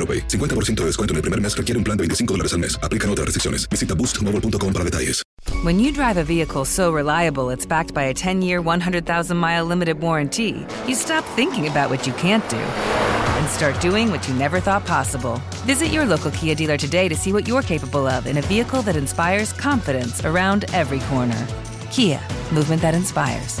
AroPay. 50% de descuento en el primer mes requiere un plan de 25 dólares al mes. Aplican otras restricciones. Visita boostmobile.com para detalles. When you drive a vehicle so reliable it's backed by a 10 year, 100,000 mile limited warranty, you stop thinking about what you can't do and start doing what you never thought possible. Visit your local Kia dealer today to see what you're capable of in a vehicle that inspires confidence around every corner. Kia, movement that inspires.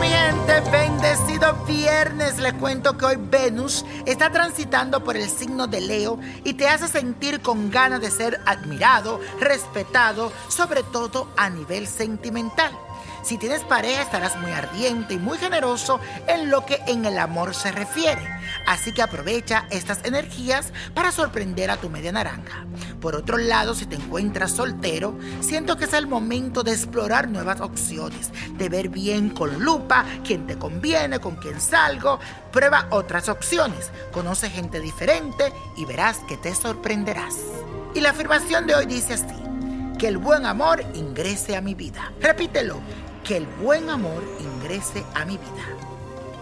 Mi gente, bendecido viernes. Les cuento que hoy Venus está transitando por el signo de Leo y te hace sentir con ganas de ser admirado, respetado, sobre todo a nivel sentimental. Si tienes pareja estarás muy ardiente y muy generoso en lo que en el amor se refiere. Así que aprovecha estas energías para sorprender a tu media naranja. Por otro lado, si te encuentras soltero, siento que es el momento de explorar nuevas opciones, de ver bien con lupa quién te conviene, con quién salgo. Prueba otras opciones, conoce gente diferente y verás que te sorprenderás. Y la afirmación de hoy dice así, que el buen amor ingrese a mi vida. Repítelo, que el buen amor ingrese a mi vida.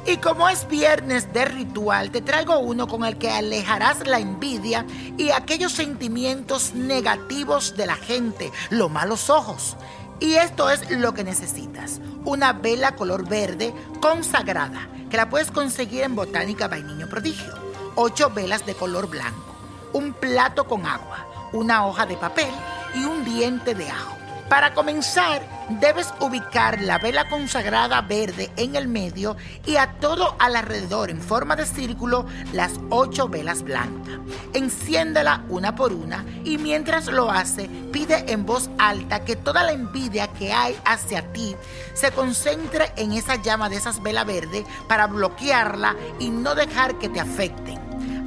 Y como es viernes de ritual, te traigo uno con el que alejarás la envidia y aquellos sentimientos negativos de la gente, los malos ojos. Y esto es lo que necesitas. Una vela color verde consagrada, que la puedes conseguir en Botánica Vainiño Prodigio. Ocho velas de color blanco. Un plato con agua. Una hoja de papel y un diente de ajo. Para comenzar, debes ubicar la vela consagrada verde en el medio y a todo alrededor en forma de círculo las ocho velas blancas. Enciéndela una por una y mientras lo hace, pide en voz alta que toda la envidia que hay hacia ti se concentre en esa llama de esas velas verdes para bloquearla y no dejar que te afecten.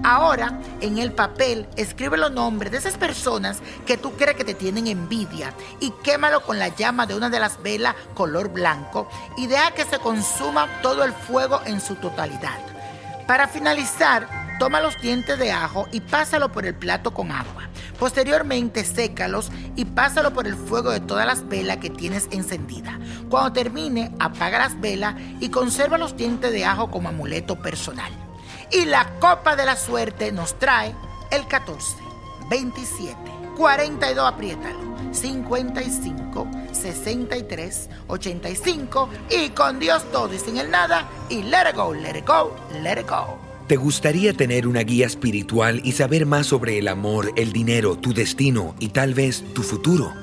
Ahora, en el papel, escribe los nombres de esas personas que tú crees que te tienen envidia y quémalo con la llama de una de las velas color blanco y deja que se consuma todo el fuego en su totalidad. Para finalizar, toma los dientes de ajo y pásalo por el plato con agua. Posteriormente, sécalos y pásalo por el fuego de todas las velas que tienes encendidas. Cuando termine, apaga las velas y conserva los dientes de ajo como amuleto personal. Y la copa de la suerte nos trae el 14, 27, 42, apriétalo, 55, 63, 85 y con Dios todo y sin el nada y let it go, let it go, let it go. ¿Te gustaría tener una guía espiritual y saber más sobre el amor, el dinero, tu destino y tal vez tu futuro?